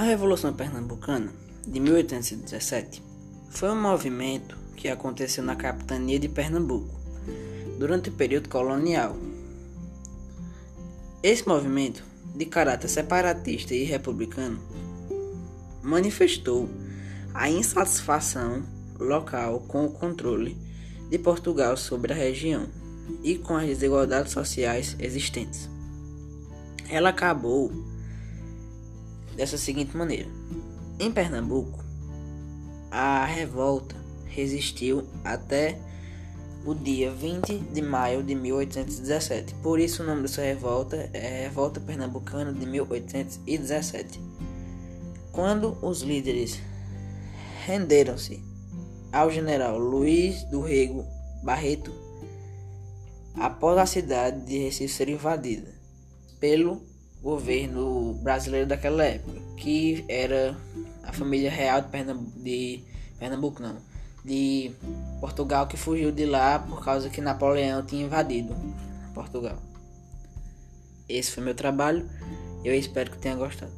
Revolução Pernambucana de 1817 foi um movimento que aconteceu na capitania de Pernambuco durante o período colonial. Esse movimento, de caráter separatista e republicano, manifestou a insatisfação local com o controle de Portugal sobre a região e com as desigualdades sociais existentes. Ela acabou dessa seguinte maneira: em Pernambuco, a revolta resistiu até o dia 20 de maio de 1817. Por isso o nome dessa revolta é Revolta Pernambucana de 1817. Quando os líderes renderam-se ao general Luiz do Rego Barreto, após a cidade de Recife ser invadida pelo governo brasileiro daquela época, que era a família real de Pernambuco, de Pernambuco não, de Portugal que fugiu de lá por causa que Napoleão tinha invadido Portugal. Esse foi meu trabalho. Eu espero que tenha gostado.